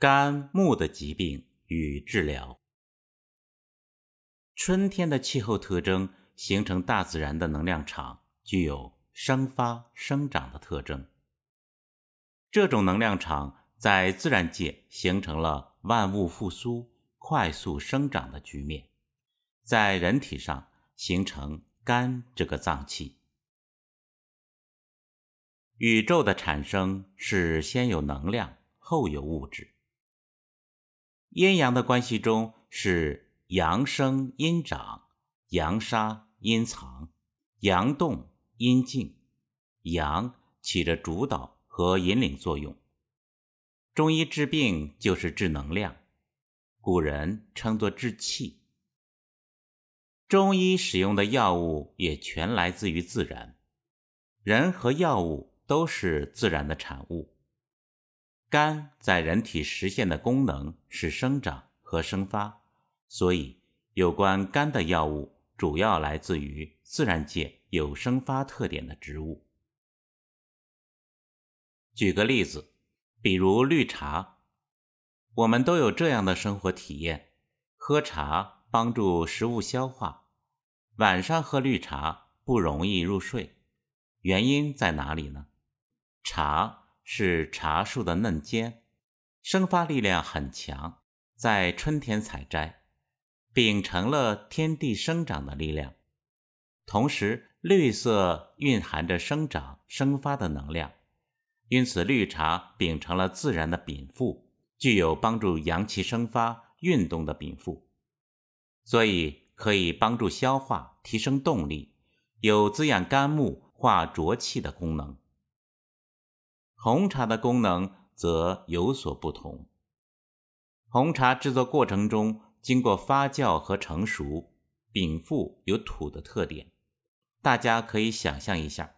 肝木的疾病与治疗。春天的气候特征形成大自然的能量场，具有生发生长的特征。这种能量场在自然界形成了万物复苏、快速生长的局面，在人体上形成肝这个脏器。宇宙的产生是先有能量，后有物质。阴阳的关系中是。阳生阴长，阳杀阴藏，阳动阴静，阳起着主导和引领作用。中医治病就是治能量，古人称作治气。中医使用的药物也全来自于自然，人和药物都是自然的产物。肝在人体实现的功能是生长和生发。所以，有关肝的药物主要来自于自然界有生发特点的植物。举个例子，比如绿茶，我们都有这样的生活体验：喝茶帮助食物消化，晚上喝绿茶不容易入睡，原因在哪里呢？茶是茶树的嫩尖，生发力量很强，在春天采摘。秉承了天地生长的力量，同时绿色蕴含着生长生发的能量，因此绿茶秉承了自然的禀赋，具有帮助阳气生发、运动的禀赋，所以可以帮助消化、提升动力，有滋养肝木、化浊气的功能。红茶的功能则有所不同，红茶制作过程中。经过发酵和成熟，禀赋有土的特点。大家可以想象一下，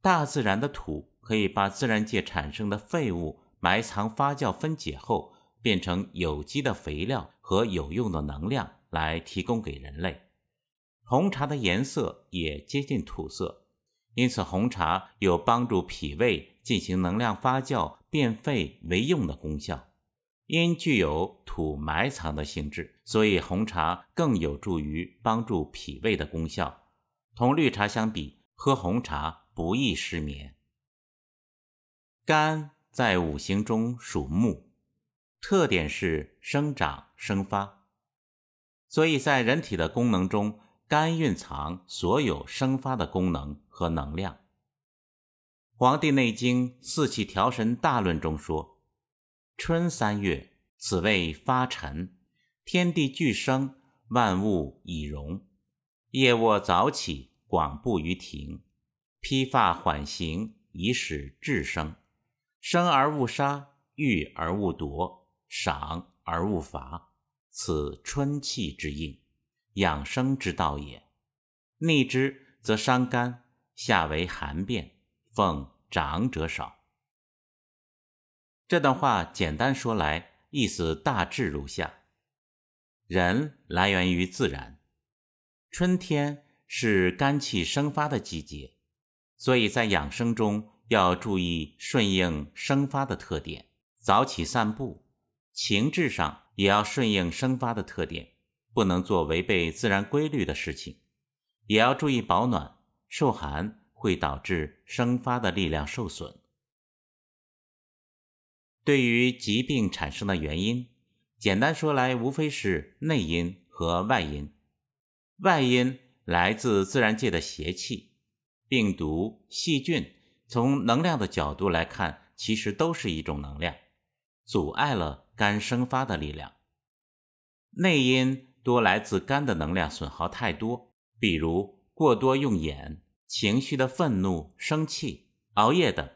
大自然的土可以把自然界产生的废物埋藏、发酵、分解后，变成有机的肥料和有用的能量来提供给人类。红茶的颜色也接近土色，因此红茶有帮助脾胃进行能量发酵、变废为用的功效。因具有土埋藏的性质，所以红茶更有助于帮助脾胃的功效。同绿茶相比，喝红茶不易失眠。肝在五行中属木，特点是生长生发，所以在人体的功能中，肝蕴藏所有生发的功能和能量。《黄帝内经·四气调神大论》中说。春三月，此谓发陈，天地俱生，万物以荣。夜卧早起，广步于庭，披发缓行，以使志生。生而勿杀，育而勿夺，赏而勿罚，此春气之应，养生之道也。逆之则伤肝，下为寒变，奉长者少。这段话简单说来，意思大致如下：人来源于自然，春天是肝气生发的季节，所以在养生中要注意顺应生发的特点，早起散步；情志上也要顺应生发的特点，不能做违背自然规律的事情，也要注意保暖，受寒会导致生发的力量受损。对于疾病产生的原因，简单说来，无非是内因和外因。外因来自自然界的邪气、病毒、细菌，从能量的角度来看，其实都是一种能量，阻碍了肝生发的力量。内因多来自肝的能量损耗太多，比如过多用眼、情绪的愤怒、生气、熬夜等，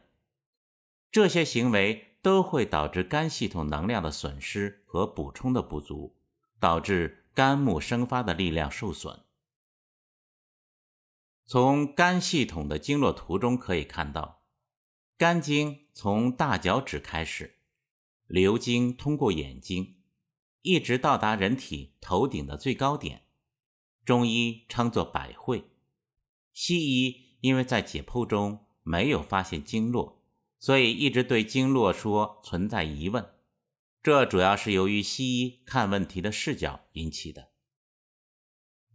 这些行为。都会导致肝系统能量的损失和补充的不足，导致肝木生发的力量受损。从肝系统的经络图中可以看到，肝经从大脚趾开始，流经通过眼睛，一直到达人体头顶的最高点，中医称作百会。西医因为在解剖中没有发现经络。所以一直对经络说存在疑问，这主要是由于西医看问题的视角引起的。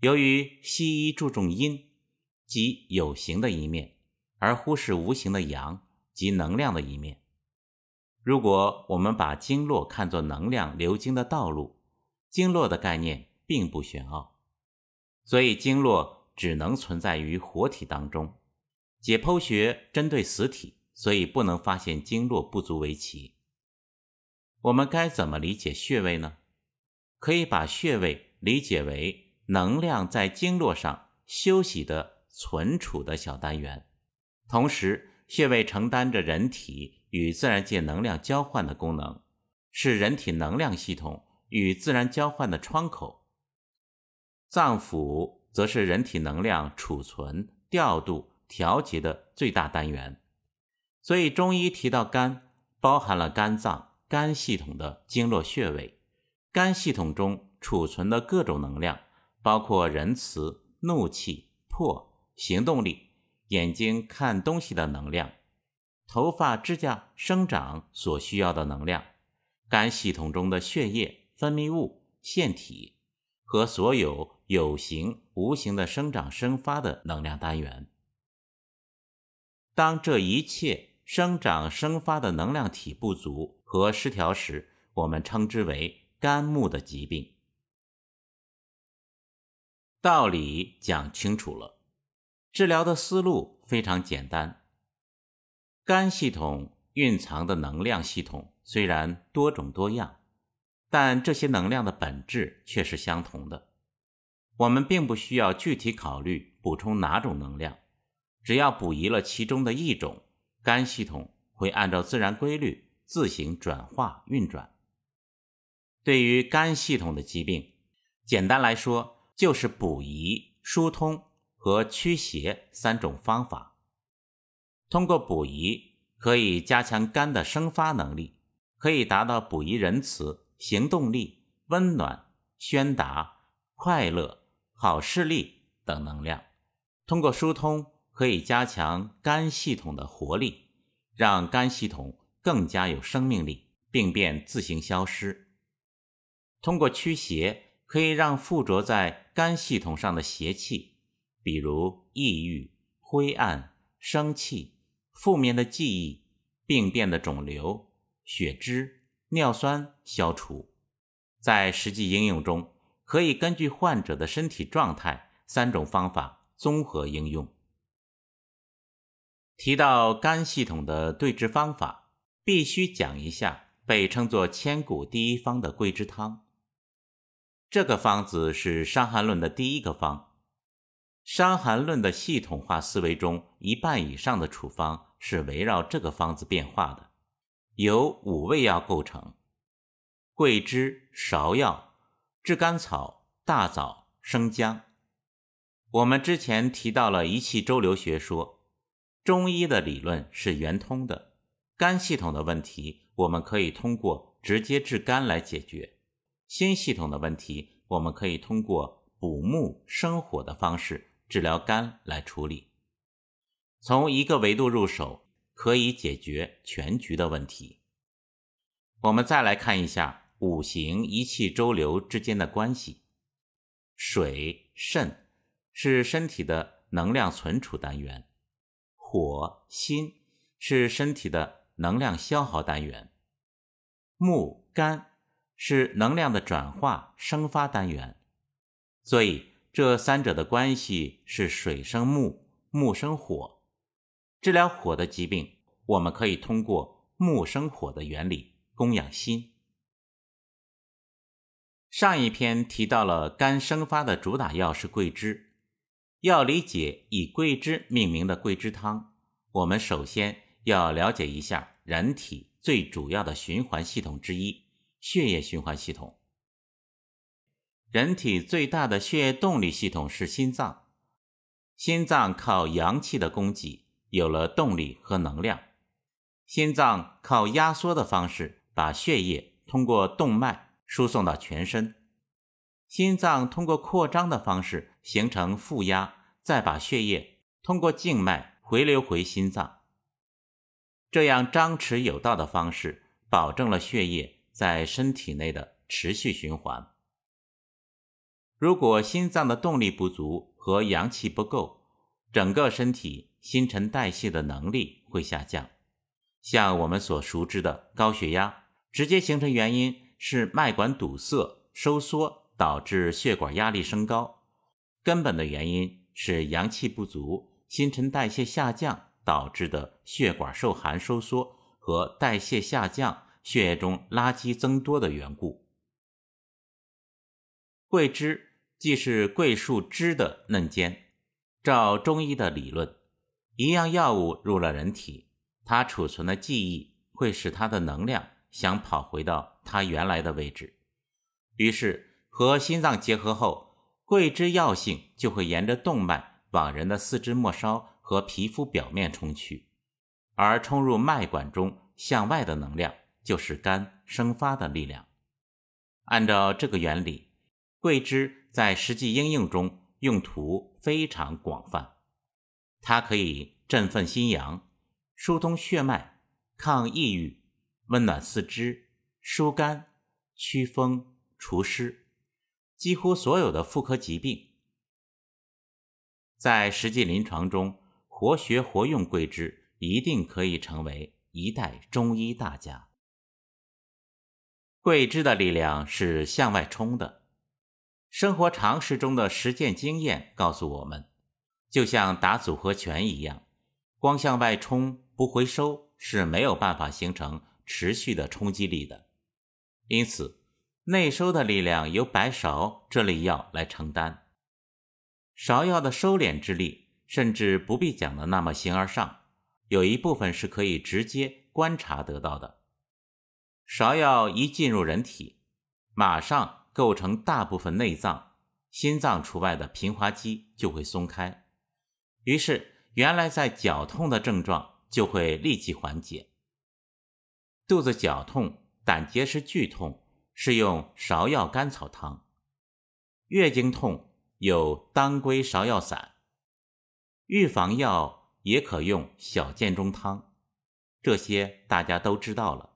由于西医注重阴，即有形的一面，而忽视无形的阳，即能量的一面。如果我们把经络看作能量流经的道路，经络的概念并不玄奥，所以经络只能存在于活体当中。解剖学针对死体，所以不能发现经络不足为奇。我们该怎么理解穴位呢？可以把穴位理解为能量在经络上休息的存储的小单元，同时穴位承担着人体与自然界能量交换的功能，是人体能量系统与自然交换的窗口。脏腑则是人体能量储存、调度、调节的最大单元，所以中医提到肝，包含了肝脏。肝系统的经络穴位，肝系统中储存的各种能量，包括仁慈、怒气、魄、行动力、眼睛看东西的能量、头发、指甲生长所需要的能量，肝系统中的血液、分泌物、腺体和所有有形无形的生长生发的能量单元。当这一切生长生发的能量体不足，和失调时，我们称之为肝木的疾病。道理讲清楚了，治疗的思路非常简单。肝系统蕴藏的能量系统虽然多种多样，但这些能量的本质却是相同的。我们并不需要具体考虑补充哪种能量，只要补遗了其中的一种，肝系统会按照自然规律。自行转化运转。对于肝系统的疾病，简单来说就是补益、疏通和驱邪三种方法。通过补益，可以加强肝的生发能力，可以达到补益仁慈、行动力、温暖、宣达、快乐、好视力等能量。通过疏通，可以加强肝系统的活力，让肝系统。更加有生命力，病变自行消失。通过驱邪，可以让附着在肝系统上的邪气，比如抑郁、灰暗、生气、负面的记忆、病变的肿瘤、血脂、尿酸消除。在实际应用中，可以根据患者的身体状态，三种方法综合应用。提到肝系统的对治方法。必须讲一下被称作千古第一方的桂枝汤。这个方子是《伤寒论》的第一个方，《伤寒论》的系统化思维中，一半以上的处方是围绕这个方子变化的，由五味药构成：桂枝、芍药、炙甘草、大枣、生姜。我们之前提到了一气周流学说，中医的理论是圆通的。肝系统的问题，我们可以通过直接治肝来解决；心系统的问题，我们可以通过补木生火的方式治疗肝来处理。从一个维度入手，可以解决全局的问题。我们再来看一下五行一气周流之间的关系。水肾是身体的能量存储单元，火心是身体的。能量消耗单元，木肝是能量的转化生发单元，所以这三者的关系是水生木，木生火。治疗火的疾病，我们可以通过木生火的原理供养心。上一篇提到了肝生发的主打药是桂枝，要理解以桂枝命名的桂枝汤，我们首先。要了解一下人体最主要的循环系统之一——血液循环系统。人体最大的血液动力系统是心脏，心脏靠阳气的供给，有了动力和能量。心脏靠压缩的方式把血液通过动脉输送到全身，心脏通过扩张的方式形成负压，再把血液通过静脉回流回心脏。这样张弛有道的方式，保证了血液在身体内的持续循环。如果心脏的动力不足和阳气不够，整个身体新陈代谢的能力会下降。像我们所熟知的高血压，直接形成原因是脉管堵塞、收缩，导致血管压力升高；根本的原因是阳气不足、新陈代谢下降导致的血管受寒收缩和代谢下降、血液中垃圾增多的缘故。桂枝。既是桂树枝的嫩尖，照中医的理论，一样药物入了人体，它储存的记忆会使它的能量想跑回到它原来的位置，于是和心脏结合后，桂枝药性就会沿着动脉往人的四肢末梢和皮肤表面冲去，而冲入脉管中向外的能量就是肝生发的力量。按照这个原理。桂枝在实际应用中用途非常广泛，它可以振奋心阳、疏通血脉、抗抑郁、温暖四肢、疏肝、祛风、除湿，几乎所有的妇科疾病，在实际临床中活学活用桂枝，一定可以成为一代中医大家。桂枝的力量是向外冲的。生活常识中的实践经验告诉我们，就像打组合拳一样，光向外冲不回收是没有办法形成持续的冲击力的。因此，内收的力量由白芍这类药来承担。芍药的收敛之力，甚至不必讲的那么形而上，有一部分是可以直接观察得到的。芍药一进入人体，马上。构成大部分内脏，心脏除外的平滑肌就会松开，于是原来在绞痛的症状就会立即缓解。肚子绞痛、胆结石剧痛是用芍药甘草汤；月经痛有当归芍药散；预防药也可用小建中汤，这些大家都知道了。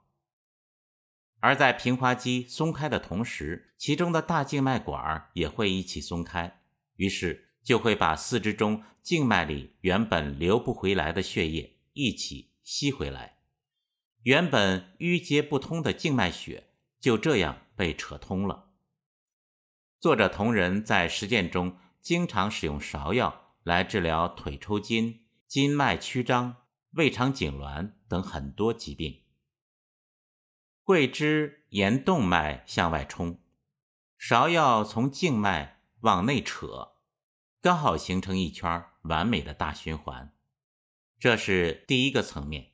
而在平滑肌松开的同时，其中的大静脉管也会一起松开，于是就会把四肢中静脉里原本流不回来的血液一起吸回来，原本淤结不通的静脉血就这样被扯通了。作者同仁在实践中经常使用芍药来治疗腿抽筋、筋脉曲张、胃肠痉挛等很多疾病。桂枝沿动脉向外冲，芍药从静脉往内扯，刚好形成一圈完美的大循环。这是第一个层面。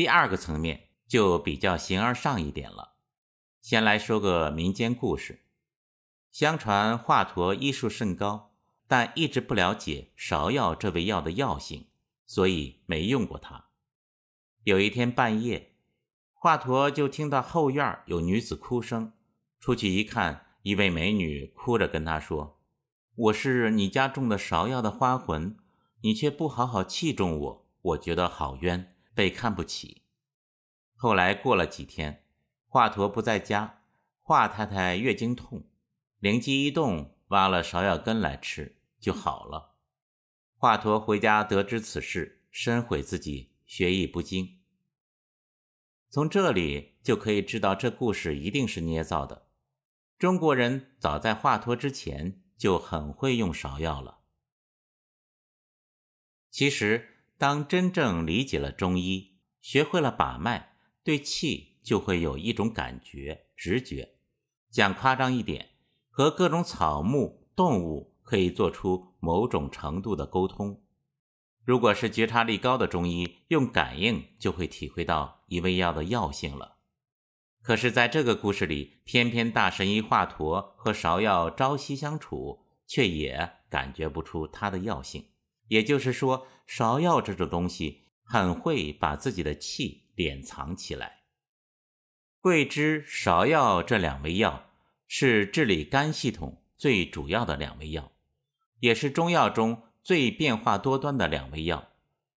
第二个层面就比较形而上一点了。先来说个民间故事。相传华佗医术甚高，但一直不了解芍药这味药的药性，所以没用过它。有一天半夜。华佗就听到后院有女子哭声，出去一看，一位美女哭着跟他说：“我是你家种的芍药的花魂，你却不好好器重我，我觉得好冤，被看不起。”后来过了几天，华佗不在家，华太太月经痛，灵机一动，挖了芍药根来吃，就好了。华佗回家得知此事，深悔自己学艺不精。从这里就可以知道，这故事一定是捏造的。中国人早在华佗之前就很会用芍药了。其实，当真正理解了中医，学会了把脉，对气就会有一种感觉、直觉。讲夸张一点，和各种草木、动物可以做出某种程度的沟通。如果是觉察力高的中医，用感应就会体会到一味药的药性了。可是，在这个故事里，偏偏大神医华佗和芍药朝夕相处，却也感觉不出它的药性。也就是说，芍药这种东西很会把自己的气敛藏起来。桂枝、芍药这两味药是治理肝系统最主要的两味药，也是中药中。最变化多端的两味药，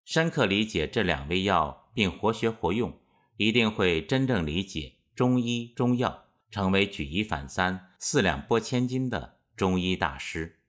深刻理解这两味药并活学活用，一定会真正理解中医中药，成为举一反三、四两拨千斤的中医大师。